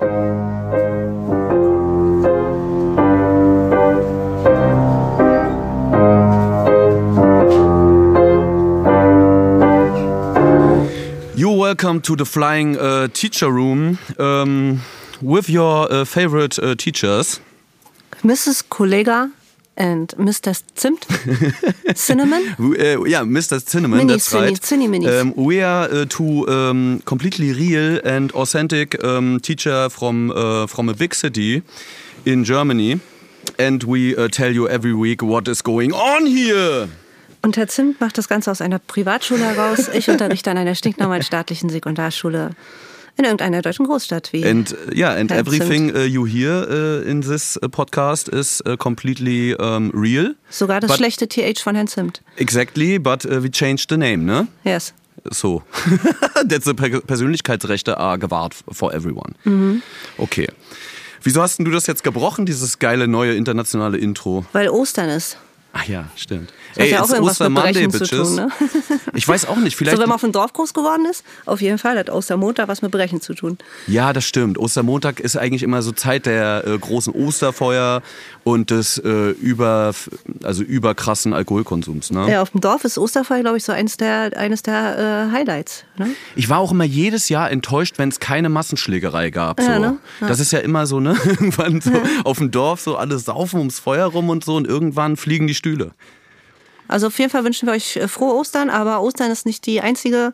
You're welcome to the Flying uh, Teacher Room um, with your uh, favorite uh, teachers. Mrs. Kollega and Mr. Zimt, Cinnamon. Uh, yeah, Mr. Cinnamon, Minis, that's right. Cinni-. Um, we are uh, two um, completely real and authentic um, teacher from uh, from a big city in Germany, and we uh, tell you every week what is going on here. Und Herr Zimt macht das Ganze aus einer Privatschule heraus. Ich unterrichte an einer stinknormalen staatlichen Sekundarschule in irgendeiner deutschen Großstadt wie. And uh, yeah, and everything uh, you hear uh, in this uh, podcast is uh, completely um, real. Sogar das schlechte TH von Herrn Zimt. Exactly, but uh, we changed the name, ne? Yes. So. That's the Per- Persönlichkeitsrechte are gewahrt for everyone. Mhm. Okay. Wieso hast du das jetzt gebrochen, dieses geile neue internationale Intro? Weil Ostern ist. Ach ja, stimmt. Das hat ja auch irgendwas mit Monday, Brechen zu bitches. tun, ne? Ich weiß auch nicht, vielleicht. So, wenn man auf dem Dorf groß geworden ist, auf jeden Fall hat Ostermontag was mit Brechen zu tun. Ja, das stimmt. Ostermontag ist eigentlich immer so Zeit der äh, großen Osterfeuer und des äh, über, also überkrassen Alkoholkonsums. Ne? Ja, auf dem Dorf ist Osterfeuer, glaube ich, so eines der, eines der äh, Highlights. Ne? Ich war auch immer jedes Jahr enttäuscht, wenn es keine Massenschlägerei gab. So. Ja, ne? Ja. Das ist ja immer so, ne? Irgendwann so auf dem Dorf so alle saufen ums Feuer rum und so und irgendwann fliegen die Stühle. Also auf jeden Fall wünschen wir euch äh, frohe Ostern, aber Ostern ist nicht die einzige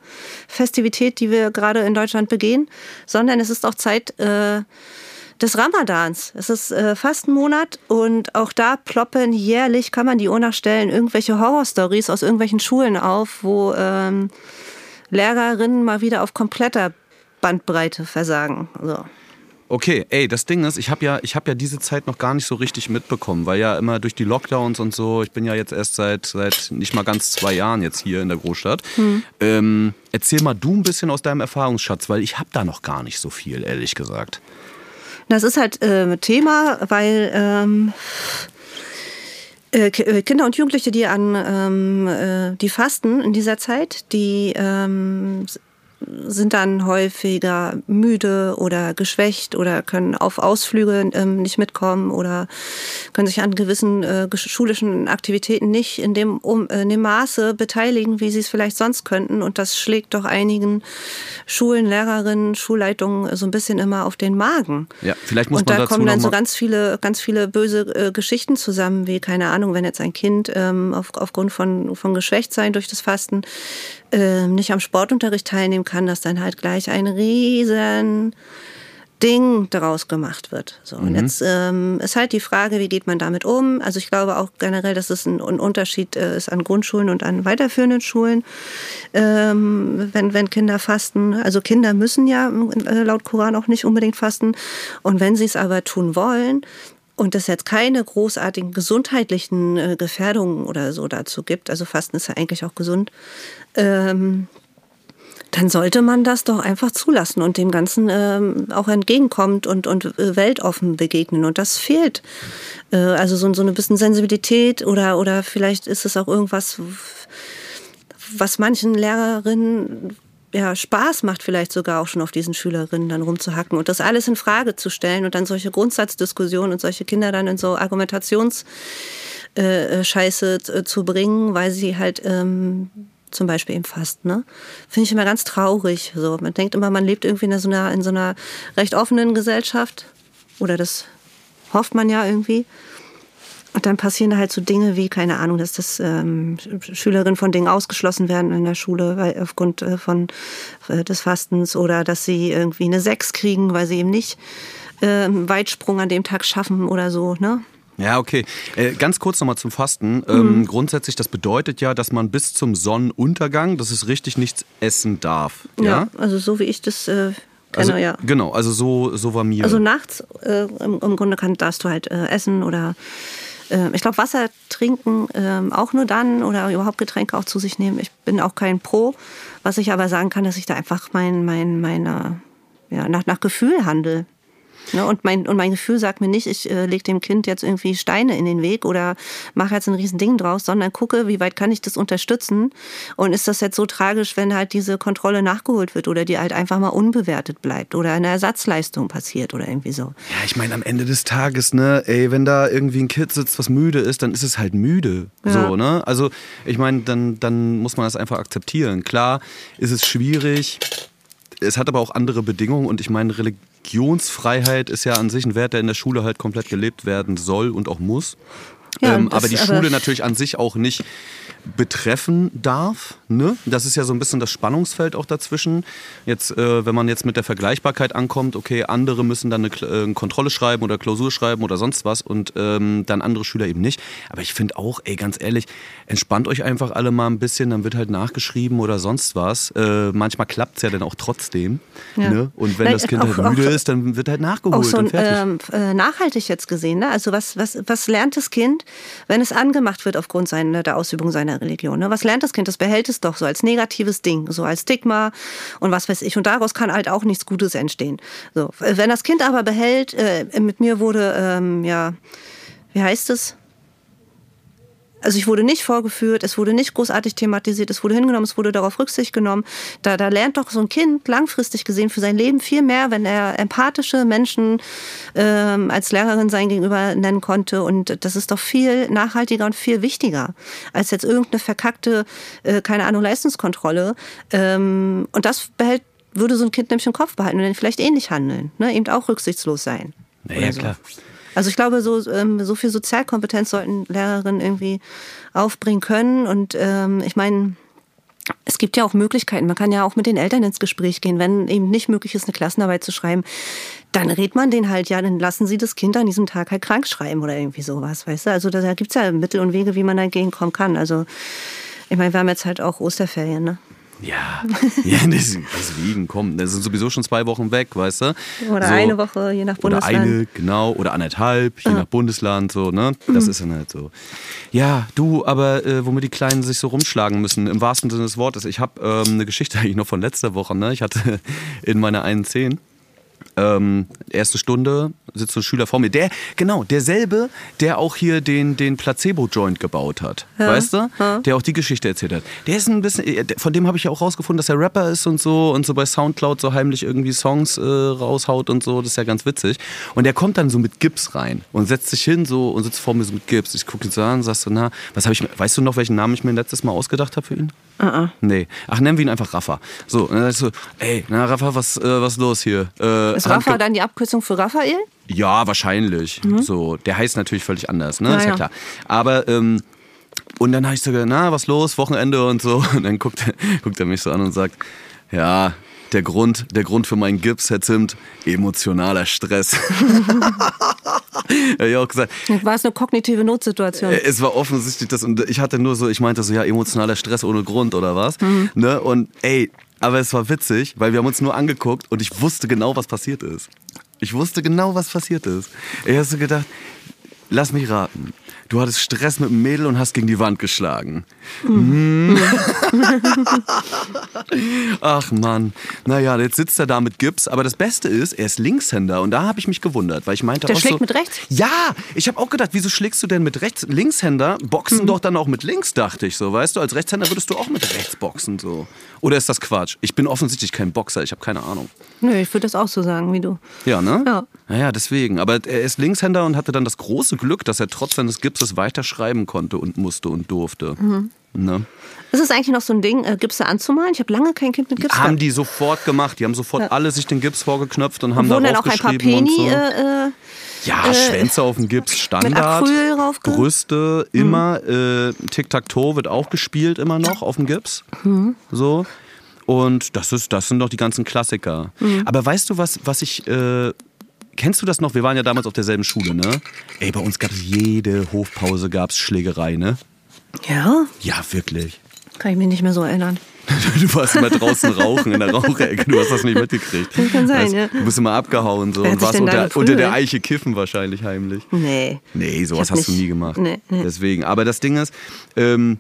Festivität, die wir gerade in Deutschland begehen, sondern es ist auch Zeit äh, des Ramadans. Es ist äh, Fastenmonat und auch da ploppen jährlich, kann man die Uhr nachstellen, irgendwelche Horrorstories aus irgendwelchen Schulen auf, wo ähm, Lehrerinnen mal wieder auf kompletter Bandbreite versagen. So. Okay, ey, das Ding ist, ich habe ja, ich hab ja diese Zeit noch gar nicht so richtig mitbekommen, weil ja immer durch die Lockdowns und so, ich bin ja jetzt erst seit, seit nicht mal ganz zwei Jahren jetzt hier in der Großstadt. Ähm, erzähl mal du ein bisschen aus deinem Erfahrungsschatz, weil ich habe da noch gar nicht so viel, ehrlich gesagt. Das ist halt äh, Thema, weil ähm, äh, äh, Kinder und Jugendliche, die an ähm, äh, die fasten in dieser Zeit, die ähm, sind dann häufiger müde oder geschwächt oder können auf Ausflüge ähm, nicht mitkommen oder können sich an gewissen äh, schulischen Aktivitäten nicht in dem, um, äh, in dem Maße beteiligen, wie sie es vielleicht sonst könnten. Und das schlägt doch einigen Schulen, Lehrerinnen, Schulleitungen so ein bisschen immer auf den Magen. Ja, vielleicht muss und man da dazu kommen dann so ganz viele, ganz viele böse äh, Geschichten zusammen, wie, keine Ahnung, wenn jetzt ein Kind ähm, auf, aufgrund von, von Geschwächtsein durch das Fasten ähm, nicht am Sportunterricht teilnehmen kann, dass dann halt gleich ein riesen Ding daraus gemacht wird. So, Mhm. und jetzt ähm, ist halt die Frage, wie geht man damit um? Also ich glaube auch generell, dass es ein, ein Unterschied äh, ist an Grundschulen und an weiterführenden Schulen, ähm, wenn, wenn Kinder fasten. Also Kinder müssen ja äh, laut Koran auch nicht unbedingt fasten. Und wenn sie es aber tun wollen, und es jetzt keine großartigen gesundheitlichen äh, Gefährdungen oder so dazu gibt, also Fasten ist ja eigentlich auch gesund, ähm, dann sollte man das doch einfach zulassen und dem Ganzen ähm, auch entgegenkommt und, und äh, weltoffen begegnen. Und das fehlt. Äh, also so, so eine bisschen Sensibilität oder, oder vielleicht ist es auch irgendwas, was manchen Lehrerinnen ja, Spaß macht, vielleicht sogar auch schon auf diesen Schülerinnen dann rumzuhacken und das alles in Frage zu stellen und dann solche Grundsatzdiskussionen und solche Kinder dann in so Argumentations äh, Scheiße äh, zu bringen, weil sie halt ähm, zum Beispiel eben fast, ne? Finde ich immer ganz traurig. So, man denkt immer, man lebt irgendwie in so einer, in so einer recht offenen Gesellschaft. Oder das hofft man ja irgendwie. Dann passieren da halt so Dinge wie, keine Ahnung, dass das ähm, Schülerinnen von Dingen ausgeschlossen werden in der Schule, weil aufgrund äh, von äh, des Fastens oder dass sie irgendwie eine Sechs kriegen, weil sie eben nicht ähm, Weitsprung an dem Tag schaffen oder so, ne? Ja, okay. Äh, ganz kurz nochmal zum Fasten. Ähm, grundsätzlich, das bedeutet ja, dass man bis zum Sonnenuntergang, das ist richtig, nichts essen darf. Ja. also so wie ich das äh, kenne, Also, ja. Genau, also so, so war mir. Also nachts äh, im, im Grunde kann, darfst du halt äh, essen oder äh, ich glaube Wasser trinken äh, auch nur dann oder überhaupt Getränke auch zu sich nehmen. Ich bin auch kein Pro, was ich aber sagen kann, dass ich da einfach mein, mein, meine, ja, nach, nach Gefühl handle. Ne? Und, mein, und mein Gefühl sagt mir nicht, ich äh, lege dem Kind jetzt irgendwie Steine in den Weg oder mache jetzt ein Riesending draus, sondern gucke, wie weit kann ich das unterstützen und ist das jetzt so tragisch, wenn halt diese Kontrolle nachgeholt wird oder die halt einfach mal unbewertet bleibt oder eine Ersatzleistung passiert oder irgendwie so. Ja, ich meine, am Ende des Tages, ne, ey, wenn da irgendwie ein Kind sitzt, was müde ist, dann ist es halt müde. Ja. So, ne? Also, ich meine, dann, dann muss man das einfach akzeptieren. Klar ist es schwierig. Es hat aber auch andere Bedingungen und ich meine, Religionsfreiheit ist ja an sich ein Wert, der in der Schule halt komplett gelebt werden soll und auch muss. Ja, ähm, aber die Schule aber natürlich an sich auch nicht betreffen darf. Ne? Das ist ja so ein bisschen das Spannungsfeld auch dazwischen. Jetzt, äh, wenn man jetzt mit der Vergleichbarkeit ankommt, okay, andere müssen dann eine, äh, Kontrolle schreiben oder Klausur schreiben oder sonst was und ähm, dann andere Schüler eben nicht. Aber ich finde auch, ey, ganz ehrlich, entspannt euch einfach alle mal ein bisschen, dann wird halt nachgeschrieben oder sonst was. Äh, manchmal klappt es ja dann auch trotzdem. Ja. Ne? Und wenn Nein, das Kind auch, halt müde auch, ist, dann wird halt nachgeholt. Auch so und ähm, äh, nachhaltig jetzt gesehen. Ne? Also was, was, was lernt das Kind, wenn es angemacht wird aufgrund seiner, der Ausübung seiner Religion. Ne? Was lernt das Kind? Das behält es doch so als negatives Ding, so als Stigma und was weiß ich. Und daraus kann halt auch nichts Gutes entstehen. So, wenn das Kind aber behält, äh, mit mir wurde, ähm, ja, wie heißt es? Also ich wurde nicht vorgeführt, es wurde nicht großartig thematisiert, es wurde hingenommen, es wurde darauf Rücksicht genommen. Da, da lernt doch so ein Kind langfristig gesehen für sein Leben viel mehr, wenn er empathische Menschen ähm, als Lehrerin sein gegenüber nennen konnte. Und das ist doch viel nachhaltiger und viel wichtiger als jetzt irgendeine verkackte, äh, keine Ahnung, Leistungskontrolle. Ähm, und das behält, würde so ein Kind nämlich im Kopf behalten und dann vielleicht ähnlich handeln, ne? eben auch rücksichtslos sein. Naja, so. klar. Also ich glaube, so, ähm, so viel Sozialkompetenz sollten Lehrerinnen irgendwie aufbringen können. Und ähm, ich meine, es gibt ja auch Möglichkeiten. Man kann ja auch mit den Eltern ins Gespräch gehen, wenn eben nicht möglich ist, eine Klassenarbeit zu schreiben. Dann redet man den halt, ja, dann lassen sie das Kind an diesem Tag halt krank schreiben oder irgendwie sowas, weißt du? Also da gibt es ja Mittel und Wege, wie man dagegen kommen kann. Also ich meine, wir haben jetzt halt auch Osterferien, ne? Ja, ja deswegen, komm, das sind sowieso schon zwei Wochen weg, weißt du? Oder so, eine Woche, je nach Bundesland. Oder eine, genau, oder anderthalb, je ah. nach Bundesland, so, ne? Das mhm. ist dann halt so. Ja, du, aber äh, womit die Kleinen sich so rumschlagen müssen, im wahrsten Sinne des Wortes. Ich habe ähm, eine Geschichte eigentlich noch von letzter Woche, ne? Ich hatte in meiner einen 10 ähm, erste Stunde sitzt ein Schüler vor mir. Der, genau, derselbe, der auch hier den, den Placebo-Joint gebaut hat. Ja. Weißt du? Ja. Der auch die Geschichte erzählt hat. Der ist ein bisschen, äh, von dem habe ich ja auch rausgefunden, dass er Rapper ist und so und so bei Soundcloud so heimlich irgendwie Songs äh, raushaut und so. Das ist ja ganz witzig. Und der kommt dann so mit Gips rein und setzt sich hin so und sitzt vor mir so mit Gips. Ich gucke ihn so an und sagst so, na, was habe ich, weißt du noch, welchen Namen ich mir letztes Mal ausgedacht habe für ihn? Uh -uh. Nee. Ach, nennen wir ihn einfach Rafa. So, und dann so, ey, na Rafa, was, äh, was ist los hier? Äh, ist Rafa dann die Abkürzung für Raphael? Ja, wahrscheinlich. Mhm. So, der heißt natürlich völlig anders, ne? Ja, ist ja, ja. klar. Aber ähm, und dann habe ich so gesagt, na, was los, Wochenende und so. Und dann guckt, guckt er mich so an und sagt, ja, der Grund, der Grund für meinen Gips, Herr Zimt, emotionaler Stress. ich auch gesagt. War es eine kognitive Notsituation? Äh, es war offensichtlich das und ich hatte nur so, ich meinte so, ja, emotionaler Stress ohne Grund oder was. Mhm. Ne? Und ey, aber es war witzig, weil wir haben uns nur angeguckt und ich wusste genau, was passiert ist. Ich wusste genau, was passiert ist. Ich habe so gedacht, lass mich raten du hattest Stress mit dem Mädel und hast gegen die Wand geschlagen. Mhm. Ach Mann. Naja, jetzt sitzt er da mit Gips. Aber das Beste ist, er ist Linkshänder. Und da habe ich mich gewundert, weil ich meinte Der auch schlägt so, mit rechts? Ja, ich habe auch gedacht, wieso schlägst du denn mit rechts? Linkshänder boxen mhm. doch dann auch mit links, dachte ich so. Weißt du, als Rechtshänder würdest du auch mit rechts boxen. so. Oder ist das Quatsch? Ich bin offensichtlich kein Boxer, ich habe keine Ahnung. Nö, ich würde das auch so sagen wie du. Ja, ne? Ja. Naja, deswegen. Aber er ist Linkshänder und hatte dann das große Glück, dass er trotz seines Gipses weiter schreiben konnte und musste und durfte. Mhm. Ne? Ist es eigentlich noch so ein Ding, äh, Gipse anzumalen? Ich habe lange kein Kind mit Gips gehabt. Haben die sofort gemacht. Die haben sofort ja. alle sich den Gips vorgeknöpft und haben da dann auch ein paar Peni, so. äh, äh ja, äh, Schwänze auf dem Gips, Standard. Brüste, immer. Mhm. Äh, Tic-Tac-Toe wird auch gespielt immer noch auf dem Gips. Mhm. So. Und das, ist, das sind doch die ganzen Klassiker. Mhm. Aber weißt du, was, was ich äh, Kennst du das noch? Wir waren ja damals auf derselben Schule, ne? Ey, bei uns gab es jede Hofpause gab's Schlägerei, ne? Ja? Ja, wirklich. Kann ich mich nicht mehr so erinnern. du warst immer draußen rauchen in der Raucherecke, du hast das nicht mitgekriegt. Das kann sein, weißt, ja. Du bist immer abgehauen so und warst unter, unter, der Eiche kiffen wahrscheinlich heimlich. Nee. Nee, sowas hast nicht, du nie gemacht. Nee, nee. Deswegen. Aber das Ding ist, ähm,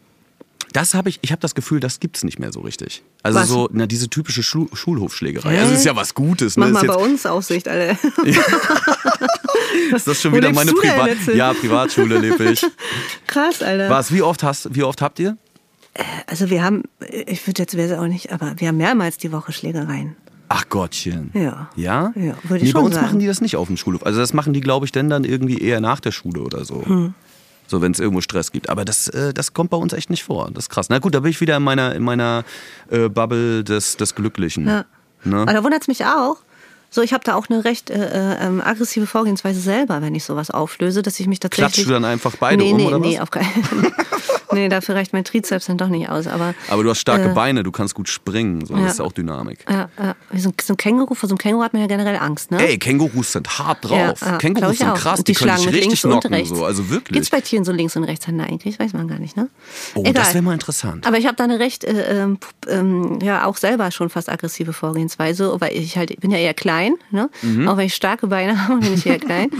Das habe ich, ich habe das Gefühl, das gibt's nicht mehr so richtig. Also Was? so, na, diese typische Schul Schulhofschlägerei. Hä? Also ist ja was Gutes, ne? Mach mal bei uns Aussicht, alle. ist das schon Wo wieder meine Privat... Ja, Privatschule lebe ich. Krass, Alter. Was, wie oft hast, wie oft habt ihr? Also wir haben, ich würde jetzt ich auch nicht, aber wir haben mehrmals die Woche Schlägereien. Ach Gottchen. Ja. Ja? Ja, würde ich nee, bei schon uns sagen. machen die das nicht auf dem Schulhof. Also das machen die, glaube ich, denn dann irgendwie eher nach der Schule oder so. Hm. So, wenn es irgendwo Stress gibt. Aber das, äh, das kommt bei uns echt nicht vor. Das ist krass. Na gut, da bin ich wieder in meiner, in meiner äh, Bubble des, des Glücklichen. Ja. Ne? Aber da wundert es mich auch. So, ich habe da auch eine recht äh, äh, ähm, aggressive Vorgehensweise selber, wenn ich sowas auflöse, dass ich mich tatsächlich. Klatschst du dann einfach beide nee, um, nee, oder nee, was? auf keinen Nee, dafür reicht mein Trizeps dann doch nicht aus. Aber, Aber du hast starke Äh, Beine, du kannst gut springen. So. ja. Das ist ja auch Dynamik. ja, ja, so, ein, so ein Känguru, vor so einem Känguru hat man ja generell Angst, ne? Ey, Kängurus sind hart drauf. Ja, Kängurus sind krass, Und die, die können dich richtig knocken. rechts. So. Also wirklich. Gibt's bei Tieren so Links- und Rechtshänder eigentlich? Weiß man gar nicht, ne? oh, Egal. das wäre mal interessant. Aber ich habe da eine recht, äh, ähm, ähm, ja, auch selber schon fast aggressive Vorgehensweise, weil ich halt, ich bin ja eher klein, ne? Mhm. Auch wenn ich starke Beine habe, bin ich eher klein.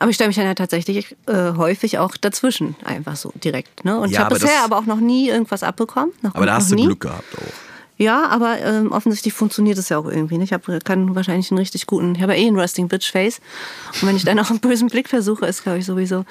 Aber ich stelle mich dann ja tatsächlich äh, häufig auch dazwischen, einfach so direkt. Ne? Und ich Ja, habe aber bisher aber auch noch nie irgendwas abbekommen. Aber da hast du nie. Glück gehabt auch. Ja, aber ähm, offensichtlich funktioniert es ja auch irgendwie. Ne? Ich hab, kann wahrscheinlich einen richtig guten, ich habe ja eh einen Resting Bitch Face. Und wenn ich dann auch einen bösen Blick versuche, ist, glaube ich, sowieso.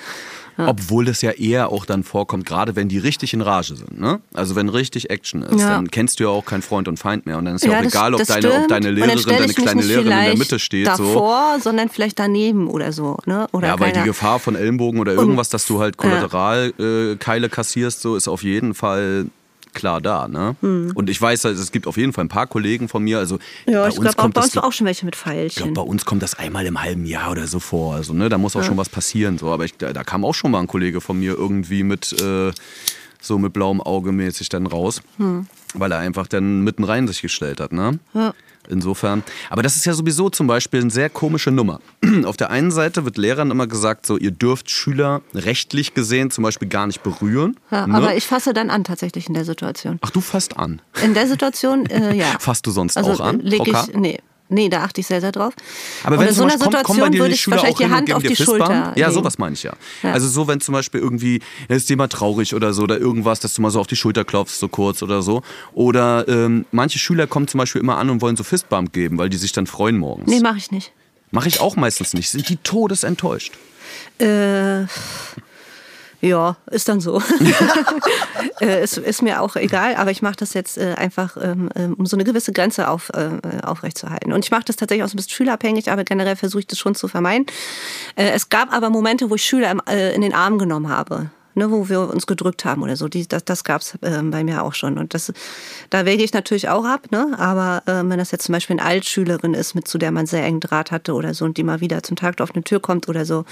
Obwohl das ja eher auch dann vorkommt, gerade wenn die richtig in Rage sind. Ne? Also wenn richtig Action ist, Ja. dann kennst du ja auch keinen Freund und Feind mehr. Und dann ist ja, auch das- egal, ob deine, ob deine Lehrerin, deine kleine Lehrerin in der Mitte steht. So. Davor, sondern vielleicht daneben oder so. Ne? Oder Ja, weil die Gefahr von Ellenbogen oder irgendwas, dass du halt Kollateralkeile äh, kassierst, so ist auf jeden Fall klar da. Ne? Hm. Und ich weiß, also, es gibt auf jeden Fall ein paar Kollegen von mir. Also Ja, bei ich glaube, bei das uns war auch schon welche mit Pfeilchen. Ich glaube, bei uns kommt das einmal im halben Jahr oder so vor. Also, ne, da muss auch schon was passieren. So. Aber ich, da, da kam auch schon mal ein Kollege von mir irgendwie mit äh, so mit blauem Auge mäßig dann raus. Weil er einfach dann mitten rein sich gestellt hat. Ne? Ja. Insofern. Aber das ist ja sowieso zum Beispiel eine sehr komische Nummer. Auf der einen Seite wird Lehrern immer gesagt, so ihr dürft Schüler rechtlich gesehen zum Beispiel gar nicht berühren. Ja, ne? Aber ich fasse dann an tatsächlich in der Situation. Ach, du fasst an. In der Situation, äh, ja. Fasst du sonst also, auch an? Leg Okay. ich, nee. Nee, da achte ich sehr, sehr drauf. Aber wenn in so einer Beispiel kommt, kommen Situation würde ich Schüler wahrscheinlich die Hand auf die? Schulter. Ja, sowas meine ich ja. Ja. Also so, wenn zum Beispiel irgendwie, da ist jemand traurig oder so oder irgendwas, dass du mal so auf die Schulter klopfst, so kurz oder so. Oder ähm, manche Schüler kommen zum Beispiel immer an und wollen so Fistbump geben, weil die sich dann freuen morgens. Nee, mache ich nicht. Mache ich auch meistens nicht. Sind die todesenttäuscht. Äh, ja, ist dann so. äh, ist, ist mir auch egal, aber ich mache das jetzt äh, einfach, ähm, ähm, um so eine gewisse Grenze auf, äh, aufrechtzuerhalten. Und ich mache das tatsächlich auch so ein bisschen schülerabhängig, aber generell versuche ich das schon zu vermeiden. Äh, es gab aber Momente, wo ich Schüler im, äh, in den Arm genommen habe. Ne, wo wir uns gedrückt haben oder so. Die, das das gab es ähm, bei mir auch schon. Und das, da wäge ich natürlich auch ab. Ne? Aber ähm, wenn das jetzt zum Beispiel eine Altschülerin ist, mit zu der man sehr engen Draht hatte oder so und die mal wieder zum Tag auf eine Tür kommt oder so,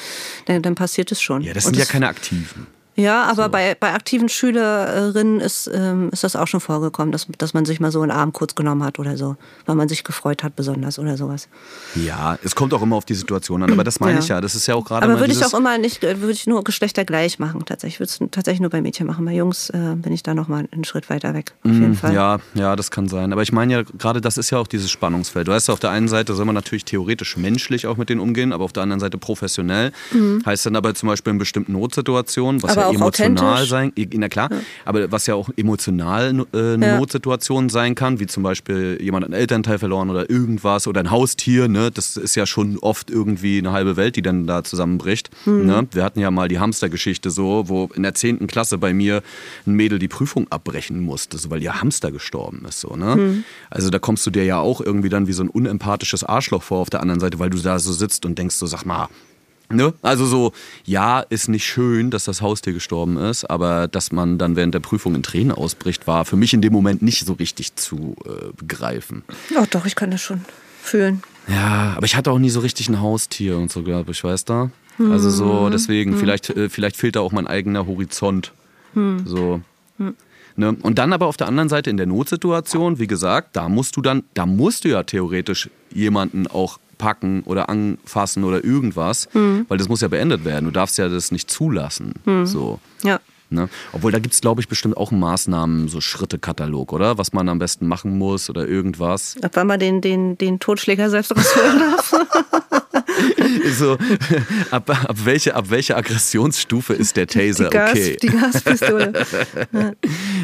dann, dann passiert es schon. Ja, das Und sind ja keine Aktiven. Ja, aber bei, bei aktiven Schülerinnen ist, ähm, ist das auch schon vorgekommen, dass, dass man sich mal so einen Arm kurz genommen hat oder so, weil man sich gefreut hat besonders oder sowas. Ja, es kommt auch immer auf die Situation an. Aber das meine Ja. ich ja. Das ist ja auch gerade Aber würde ich auch immer nicht, äh, würde ich nur geschlechtergleich machen tatsächlich. Würde es tatsächlich nur bei Mädchen machen. Bei Jungs äh, bin ich da noch mal einen Schritt weiter weg. Auf jeden Fall. Mm, Ja, ja, das kann sein. Aber ich meine ja, gerade das ist ja auch dieses Spannungsfeld. Du weißt, auf der einen Seite soll man natürlich theoretisch menschlich auch mit denen umgehen, aber auf der anderen Seite professionell. Heißt dann aber zum Beispiel in bestimmten Notsituationen, was Mhm. Aber ja emotional sein, na klar, aber was ja auch emotional äh, eine Ja. Notsituation sein kann, wie zum Beispiel jemand einen Elternteil verloren oder irgendwas oder ein Haustier, ne? Das ist ja schon oft irgendwie eine halbe Welt, die dann da zusammenbricht. Mhm. Ne? Wir hatten ja mal die Hamstergeschichte so, wo in der 10. Klasse bei mir ein Mädel die Prüfung abbrechen musste, so, weil ihr Hamster gestorben ist. So, ne? Mhm. Also da kommst du dir ja auch irgendwie dann wie so ein unempathisches Arschloch vor auf der anderen Seite, weil du da so sitzt und denkst so, sag mal, Ne? Also so, ja, ist nicht schön, dass das Haustier gestorben ist, aber dass man dann während der Prüfung in Tränen ausbricht, war für mich in dem Moment nicht so richtig zu äh, begreifen. Oh, doch, ich kann das schon fühlen. Ja, aber ich hatte auch nie so richtig ein Haustier und so, glaube ich, weißt du? Also so, deswegen, vielleicht, äh, vielleicht fehlt da auch mein eigener Horizont. So. Ne? Und dann aber auf der anderen Seite in der Notsituation, wie gesagt, da musst du dann, da musst du ja theoretisch jemanden auch packen oder anfassen oder irgendwas, weil das muss ja beendet werden. Du darfst ja das nicht zulassen. So. Ja. Ne? Obwohl, da gibt es, glaube ich, bestimmt auch einen Maßnahmen, so Schrittekatalog, oder? Was man am besten machen muss oder irgendwas. Ab wann man den, den, den Totschläger selbst rausholen darf. so, ab, ab, welche, ab welcher Aggressionsstufe ist der Taser die, Gas, okay? die Gaspistole.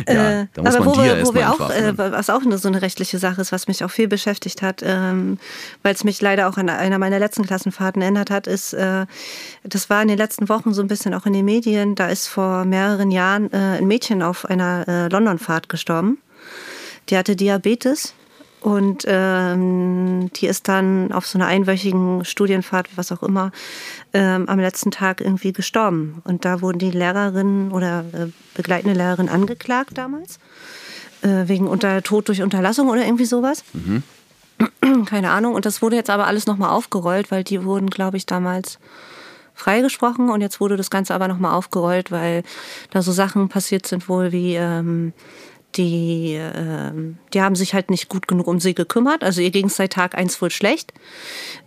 ja, da muss aber man wo wir, wo wir erstmal auch, äh, was auch eine, so eine rechtliche Sache ist, was mich auch viel beschäftigt hat, ähm, weil es mich leider auch an einer meiner letzten Klassenfahrten erinnert hat, ist, äh, das war in den letzten Wochen so ein bisschen auch in den Medien, da ist vor mehreren Jahren äh, ein Mädchen auf einer äh, Londonfahrt gestorben. Die hatte Diabetes und ähm, die ist dann auf so einer einwöchigen Studienfahrt, was auch immer, ähm, am letzten Tag irgendwie gestorben. Und da wurden die Lehrerinnen oder äh, begleitende Lehrerin angeklagt damals. Äh, wegen unter Tod durch Unterlassung oder irgendwie sowas. Keine Ahnung. Und das wurde jetzt aber alles nochmal aufgerollt, weil die wurden, glaube ich, damals freigesprochen und jetzt wurde das Ganze aber nochmal aufgerollt, weil da so Sachen passiert sind wohl wie ähm, die, ähm, die haben sich halt nicht gut genug um sie gekümmert. Also ihr ging es seit Tag eins wohl schlecht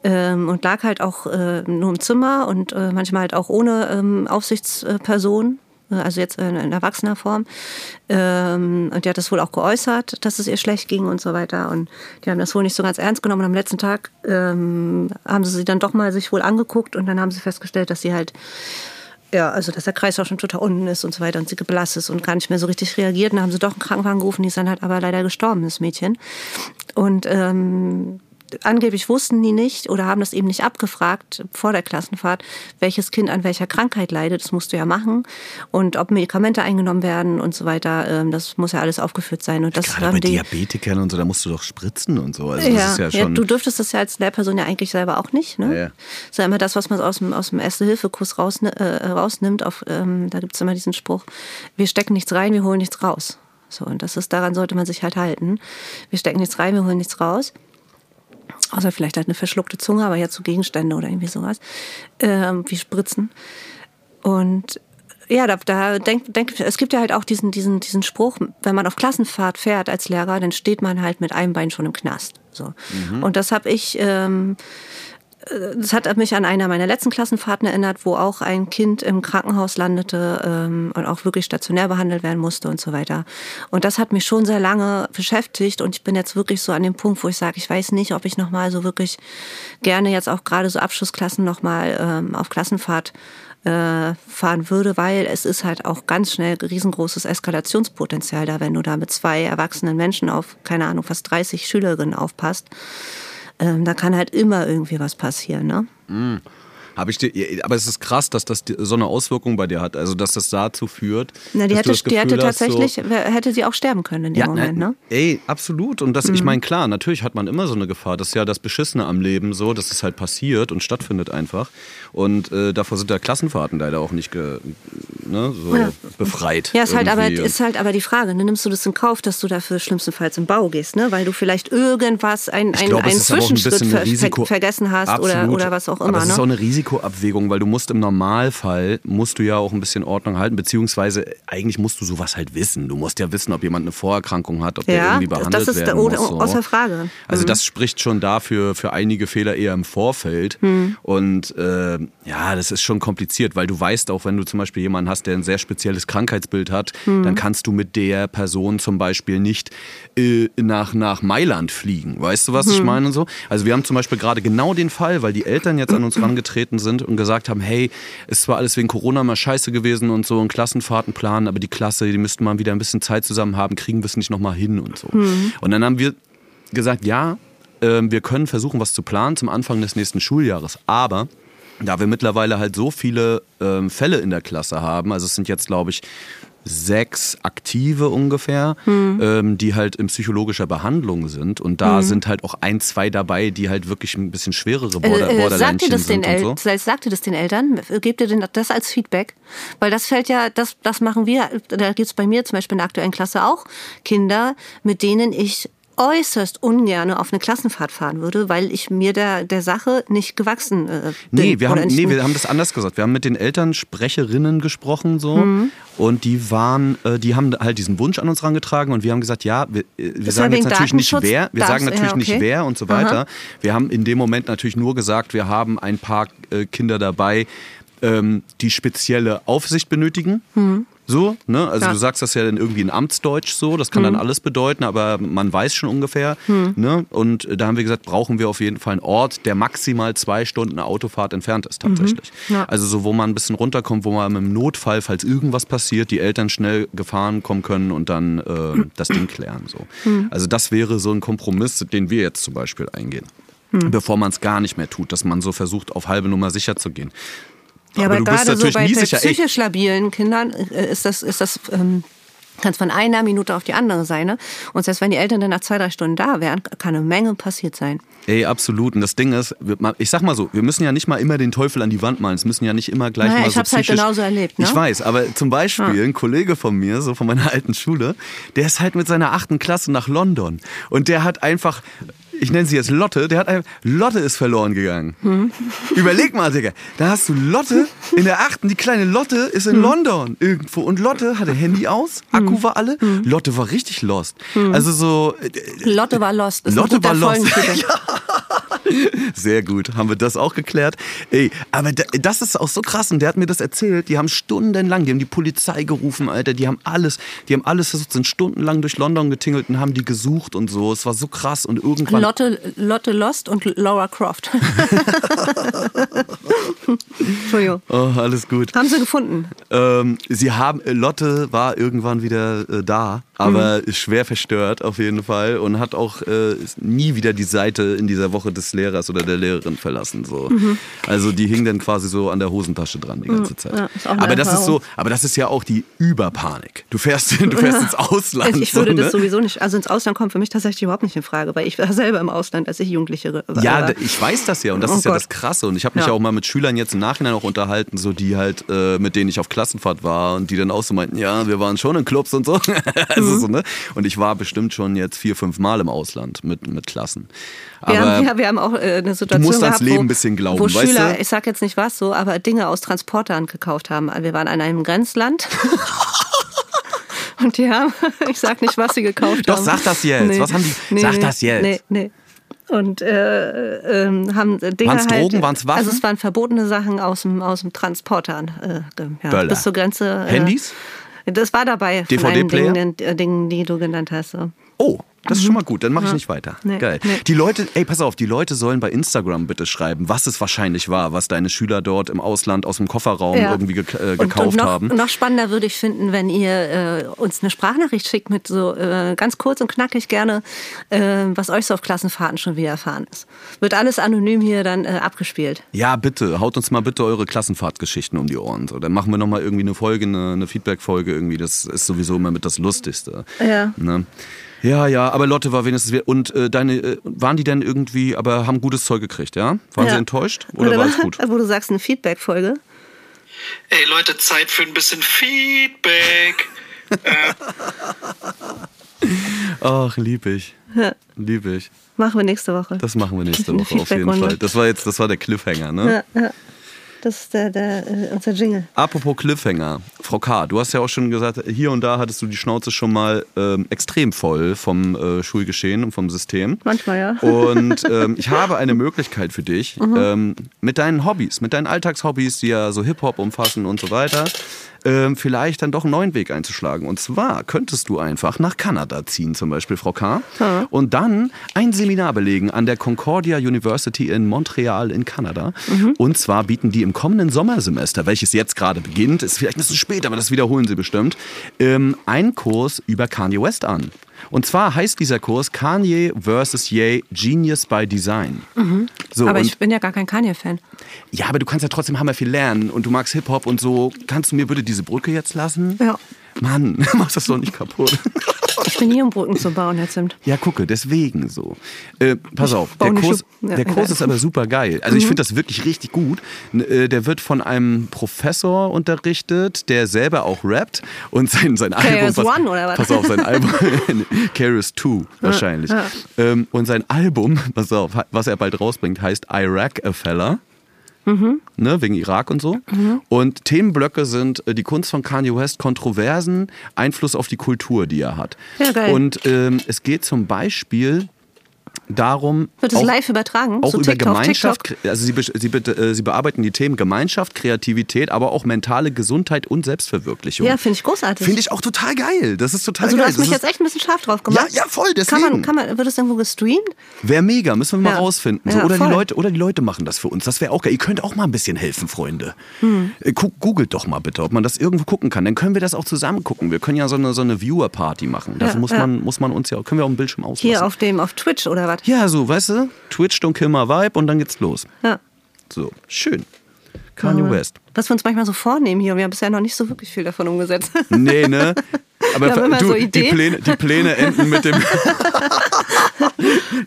ähm, und lag halt auch äh, nur im Zimmer und äh, manchmal halt auch ohne ähm, Aufsichtsperson. äh, Also jetzt in, in erwachsener Form. Ähm, und die hat das wohl auch geäußert, dass es ihr schlecht ging und so weiter. Und die haben das wohl nicht so ganz ernst genommen. Und am letzten Tag ähm, haben sie sie dann doch mal sich wohl angeguckt und dann haben sie festgestellt, dass sie halt ja, also dass der Kreislauf schon total unten ist und so weiter und sie geblasst ist und gar nicht mehr so richtig reagiert. Und dann haben sie doch einen Krankenwagen gerufen, die ist dann halt aber leider gestorben, das Mädchen. Und ähm, angeblich wussten die nicht oder haben das eben nicht abgefragt vor der Klassenfahrt, welches Kind an welcher Krankheit leidet. Das musst du ja machen. Und ob Medikamente eingenommen werden und so weiter, ähm, das muss ja alles aufgeführt sein. Und das Gerade bei Diabetikern und so, da musst du doch spritzen und so. Also ja, das ist ja ja, du dürftest das ja als Lehrperson ja eigentlich selber auch nicht. Ne? Ja, ja. Das ist ja immer das, was man aus dem, aus dem Erste-Hilfe-Kurs rausni äh, rausnimmt. Auf, ähm, da gibt es immer diesen Spruch, wir stecken nichts rein, wir holen nichts raus. So, und das ist, daran sollte man sich halt halten. Wir stecken nichts rein, wir holen nichts raus. Außer vielleicht halt eine verschluckte Zunge, aber jetzt so Gegenstände oder irgendwie sowas. Ähm, wie Spritzen. Und ja, da, da denk, denk, es gibt ja halt auch diesen, diesen, diesen Spruch, wenn man auf Klassenfahrt fährt als Lehrer, dann steht man halt mit einem Bein schon im Knast. So. Und das habe ich, ähm, äh, das hat mich an einer meiner letzten Klassenfahrten erinnert, wo auch ein Kind im Krankenhaus landete ähm, und auch wirklich stationär behandelt werden musste und so weiter. Und das hat mich schon sehr lange beschäftigt und ich bin jetzt wirklich so an dem Punkt, wo ich sage, ich weiß nicht, ob ich nochmal so wirklich gerne jetzt auch gerade so Abschlussklassen nochmal ähm, auf Klassenfahrt äh, fahren würde, weil es ist halt auch ganz schnell riesengroßes Eskalationspotenzial da, wenn du da mit zwei erwachsenen Menschen auf, keine Ahnung, fast 30 Schülerinnen aufpasst. Ähm, da kann halt immer irgendwie was passieren, ne? Habe ich dir, aber es ist krass, dass das so eine Auswirkung bei dir hat. Also, dass das dazu führt. Na, die dass hätte, die hätte hast, so- tatsächlich, hätte sie auch sterben können in dem Moment, na, ne? Ey, absolut. Und das, ich meine, klar, natürlich hat man immer so eine Gefahr. Das ist ja das Beschissene am Leben so, dass es halt passiert und stattfindet einfach. Und äh, davor sind ja Klassenfahrten leider auch nicht ge, ne, so Ja. befreit. Ja, ist halt, aber, ist halt aber die Frage, ne? nimmst du das in Kauf, dass du dafür schlimmstenfalls im Bau gehst, ne? weil du vielleicht irgendwas, ein, ein, glaube, es einen ein Zwischenschritt bisschen ver Risiko vergessen hast oder, Absolut. oder was auch immer. Aber es ist ne? auch eine Risikoabwägung, weil du musst im Normalfall, musst du ja auch ein bisschen Ordnung halten, beziehungsweise eigentlich musst du sowas halt wissen. Du musst ja wissen, ob jemand eine Vorerkrankung hat, ob der ja, irgendwie behandelt das ist werden muss. So. außer Frage. Also das spricht schon dafür für einige Fehler eher im Vorfeld. Und äh, ja, das ist schon kompliziert, weil du weißt auch, wenn du zum Beispiel jemanden hast, der ein sehr spezielles Krankheitsbild hat, dann kannst du mit der Person zum Beispiel nicht äh, nach, nach Mailand fliegen. Weißt du, was ich meine und so? Also wir haben zum Beispiel gerade genau den Fall, weil die Eltern jetzt an uns rangetreten sind und gesagt haben, hey, ist zwar alles wegen Corona mal scheiße gewesen und so, ein Klassenfahrten planen, aber die Klasse, die müssten mal wieder ein bisschen Zeit zusammen haben, kriegen wir es nicht nochmal hin und so. Und dann haben wir gesagt, ja, ähm, wir können versuchen, was zu planen zum Anfang des nächsten Schuljahres. Aber da wir mittlerweile halt so viele ähm, Fälle in der Klasse haben, also es sind jetzt, glaube ich, sechs aktive ungefähr, Hm. ähm, die halt in psychologischer Behandlung sind. Und da sind halt auch ein, zwei dabei, die halt wirklich ein bisschen schwerere Border Äh, äh, sagt, ihr Borderlinchen das den sind und so. El sagt ihr das den Eltern? Gebt ihr denn das als Feedback? Weil das fällt ja, das, das machen wir, da gibt es bei mir zum Beispiel in der aktuellen Klasse auch Kinder, mit denen ich äußerst ungern auf eine Klassenfahrt fahren würde, weil ich mir der, der Sache nicht gewachsen äh, bin. Nee, wir haben, nicht- nee, wir haben das anders gesagt. Wir haben mit den Elternsprecherinnen gesprochen so Mhm. und die waren, äh, die haben halt diesen Wunsch an uns rangetragen und wir haben gesagt, ja, wir, äh, wir sagen jetzt natürlich nicht wer, wir sagen natürlich ja, nicht okay. wer und so weiter. Wir haben in dem Moment natürlich nur gesagt, wir haben ein paar äh, Kinder dabei, ähm, die spezielle Aufsicht benötigen. Mhm. So, ne? Also Ja. du sagst das ja dann irgendwie in Amtsdeutsch so, das kann dann alles bedeuten, aber man weiß schon ungefähr. Ne? Und äh, da haben wir gesagt, brauchen wir auf jeden Fall einen Ort, der maximal zwei Stunden Autofahrt entfernt ist tatsächlich. Ja. Also so, wo man ein bisschen runterkommt, wo man im Notfall, falls irgendwas passiert, die Eltern schnell gefahren kommen können und dann äh, das Ding klären. So. Also das wäre so ein Kompromiss, den wir jetzt zum Beispiel eingehen. Bevor man es gar nicht mehr tut, dass man so versucht, auf halbe Nummer sicher zu gehen. Ja, aber, bist gerade so bei, bei psychisch labilen Kindern äh, ist das, ist das ähm, kann es von einer Minute auf die andere sein. Ne? Und selbst wenn die Eltern dann nach zwei, drei Stunden da wären, kann eine Menge passiert sein. Ey, absolut. Und das Ding ist, ich sag mal so, wir müssen ja nicht mal immer den Teufel an die Wand malen. Es müssen ja nicht immer gleich Naja, mal ich so hab's halt psychisch- genauso erlebt, ne? Ich weiß, aber zum Beispiel ein Kollege von mir, so von meiner alten Schule, der ist halt mit seiner achten Klasse nach London. Und der hat einfach, ich nenne sie jetzt Lotte, der hat einfach, Lotte ist verloren gegangen. Hm. Überleg mal, Digga, da hast du Lotte in der achten, die kleine Lotte ist Hm. in London irgendwo. Und Lotte hatte Handy aus, Akku war alle. Hm. Lotte war richtig lost. Also so, äh, Lotte war lost. Ist Lotte war lost. Folgentitel. Sehr gut, haben wir das auch geklärt. Ey, aber da- das ist auch so krass und der hat mir das erzählt. Die haben stundenlang, die haben die Polizei gerufen, Alter, die haben alles, die haben alles versucht, sind stundenlang durch London getingelt und haben die gesucht und so. Es war so krass und irgendwann. Lotte, Lotte Lost und Laura Croft. Entschuldigung. Oh, alles gut. Haben sie gefunden. Ähm, sie haben, Lotte war irgendwann wieder äh, da, aber Mhm. ist schwer verstört auf jeden Fall und hat auch äh, nie wieder die Seite in dieser Woche des Lehrers oder der Lehrerin verlassen. So. Mhm. Also die hing dann quasi so an der Hosentasche dran die ganze Zeit. Ja, aber das ist so, aber das ist ja auch die Überpanik. Du fährst, du fährst ins Ausland. Ich würde so, das ne? sowieso nicht, also ins Ausland kommt für mich tatsächlich überhaupt nicht in Frage, weil ich war selber im Ausland, als ich Jugendliche war. Ja, ich weiß das ja und das Oh ist ja Gott. das Krasse und ich habe mich Ja. auch mal mit Schülern jetzt im Nachhinein auch unterhalten, so die halt äh, mit denen ich auf Klassenfahrt war und die dann auch so meinten, ja, wir waren schon in Clubs und so. also Mhm. so ne? Und ich war bestimmt schon jetzt vier, fünf Mal im Ausland mit mit Klassen. Wir Aber haben, ja, wir haben auch äh, eine Situation musst ans gehabt, Leben wo, ein bisschen glauben, wo weißt Schüler, du? ich sag jetzt nicht was so, aber Dinge aus Transportern gekauft haben. Wir waren an einem Grenzland. Und die haben, ich sag nicht, was sie gekauft Doch, haben. sag das jetzt. Was haben die- sag das jetzt. Nee, nee. Und äh, ähm, haben Dinge Waren's halt, Drogen? Waren's Waffen? Also es waren verbotene Sachen aus dem, aus dem Transporter. Äh, ja, Böller. bis zur Grenze. Äh, Handys? Das war dabei. DVD-Player? Dingen, Dingen, die du genannt hast. So. Oh, das ist schon mal gut, dann mache ich nicht weiter. Mhm. Nee, Geil. nee. Die Leute, ey, pass auf, die Leute sollen bei Instagram bitte schreiben, was es wahrscheinlich war, was deine Schüler dort im Ausland aus dem Kofferraum Ja. irgendwie gek äh, Und- gekauft und noch, haben. Noch spannender würde ich finden, wenn ihr äh, uns eine Sprachnachricht schickt mit so äh, ganz kurz und knackig gerne, äh, was euch so auf Klassenfahrten schon widerfahren ist. Wird alles anonym hier dann äh, abgespielt. Ja, bitte, haut uns mal bitte eure Klassenfahrtgeschichten um die Ohren. So, dann machen wir nochmal irgendwie eine Folge, eine, eine Feedback-Folge irgendwie. Das ist sowieso immer mit das Lustigste. Ja. Ne? Ja, ja, aber Lotte war wenigstens. Und äh, deine, äh, waren die denn irgendwie, aber haben gutes Zeug gekriegt, ja? Waren Ja. sie enttäuscht? Oder, war es gut? Wo du sagst, eine Feedback-Folge. Ey Leute, Zeit für ein bisschen Feedback. Ach, lieb ich. Lieb ich. Machen wir nächste Woche. Das machen wir nächste Woche auf jeden. Fall. Das war jetzt, das war der Cliffhanger, ne? Ja, ja. Das ist der, der, äh, unser Jingle. Apropos Cliffhanger, Frau K., du hast ja auch schon gesagt, hier und da hattest du die Schnauze schon mal ähm, extrem voll vom äh, Schulgeschehen und vom System. Manchmal, ja. Und ähm, ich habe eine Möglichkeit für dich, ähm, mit deinen Hobbys, mit deinen Alltagshobbys, die ja so Hip-Hop umfassen und so weiter, ähm, vielleicht dann doch einen neuen Weg einzuschlagen. Und zwar könntest du einfach nach Kanada ziehen, zum Beispiel, Frau K., und dann ein Seminar belegen an der Concordia University in Montreal in Kanada. Und zwar bieten die im kommenden Sommersemester, welches jetzt gerade beginnt, ist vielleicht ein bisschen spät, aber das wiederholen sie bestimmt, ähm, einen Kurs über Kanye West an. Und zwar heißt dieser Kurs Kanye vs. Ye Genius by Design. So, Aber ich bin ja gar kein Kanye-Fan. ja, aber du kannst ja trotzdem hammer viel lernen und du magst Hip-Hop und so. Kannst du mir bitte diese Brücke jetzt lassen? Ja. Mann, mach das doch nicht kaputt. Ich bin hier, um Brücken zu bauen, Herr Zimt. Ja, gucke, deswegen so. Äh, pass auf, der Kurs, ja, der Kurs ist aber super geil. Also ich finde das wirklich richtig gut. Äh, Der wird von einem Professor unterrichtet, der selber auch rappt und sein, sein Album. KRS One, oder was? Pass auf, sein Album. KRS 2 wahrscheinlich. Ähm, und sein Album, pass auf, was er bald rausbringt, heißt Iraq a Fella. Ne, wegen Irak und so. Und Themenblöcke sind äh, die Kunst von Kanye West, Kontroversen, Einfluss auf die Kultur, die er hat. Ja, geil. Und ähm, es geht zum Beispiel darum. Wird es auch- live übertragen? Auch Zu über TikTok, Gemeinschaft, TikTok? also sie, sie, äh, sie bearbeiten die Themen Gemeinschaft, Kreativität, aber auch mentale Gesundheit und Selbstverwirklichung. Ja, finde ich großartig. Finde ich auch total geil. Das ist total also du geil. hast mich das jetzt echt ein bisschen scharf drauf gemacht. Ja, ja, voll, Kann deswegen. man, kann man, wird es irgendwo gestreamt? Wäre mega, müssen wir mal Ja. rausfinden. So, Ja, oder, die. Leute, oder die Leute machen das für uns. Das wäre auch geil. Ihr könnt auch mal ein bisschen helfen, Freunde. Hm. Googelt doch mal bitte, ob man das irgendwo gucken kann. Dann können wir das auch zusammen gucken. Wir können ja so eine, so eine Viewer-Party machen. Dafür muss. Man, muss man uns ja, können wir auch im Bildschirm auslassen. Hier auf dem, auf Twitch oder was? ja, so, weißt du, Twitch, Don't Kill My Vibe und dann geht's los. Ja. So, schön. Kanye West. Was wir uns manchmal so vornehmen hier. Wir haben bisher noch nicht so wirklich viel davon umgesetzt. Nee, ne? Aber Wir du, so die. Pläne, die Pläne enden mit dem.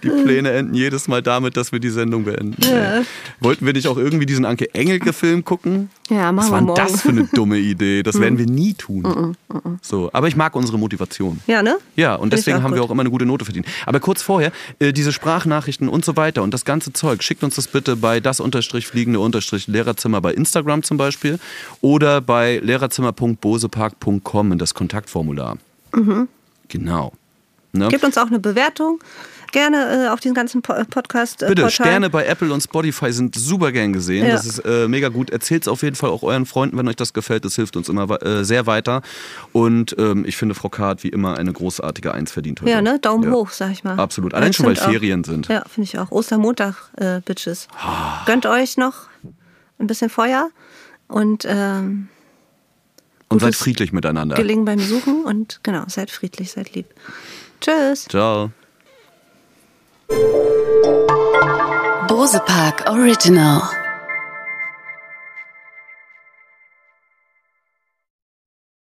die Pläne enden jedes Mal damit, dass wir die Sendung beenden. Ja. Wollten wir nicht auch irgendwie diesen Anke Engelke-Film gucken? Ja, machen Was wir war denn das für eine dumme Idee? Das werden wir nie tun. So, aber ich mag unsere Motivation. Ja, ne? Ja, und Find deswegen haben wir gut. auch immer eine gute Note verdient. Aber kurz vorher, äh, diese Sprachnachrichten und so weiter und das ganze Zeug, schickt uns das bitte bei das unterstrich fliegende unterstrich Lehrerzimmer bei Instagram zum Beispiel oder bei lehrerzimmer.bosepark.com in das Kontaktformular. Genau. Ne? Gebt uns auch eine Bewertung. Gerne äh, auf diesen ganzen po Podcast. Äh, Bitte, Portalen. Sterne bei Apple und Spotify sind super gern gesehen. Ja. Das ist äh, mega gut. Erzählt es auf jeden Fall auch euren Freunden, wenn euch das gefällt. Das hilft uns immer äh, sehr weiter. Und ähm, ich finde, Frau K. hat wie immer eine großartige Eins verdient heute. Ja, ne? Daumen Ja. hoch, sag ich mal. Absolut. Allein schon, weil stimmt auch. Ferien sind. Ja, finde ich auch. Ostermontag, äh, Bitches. Ah. Gönnt euch noch ein bisschen Feuer und ähm, Und seid friedlich miteinander. Gelingen beim Suchen und genau, seid friedlich, seid lieb. Tschüss. Ciao. Bose Park Original.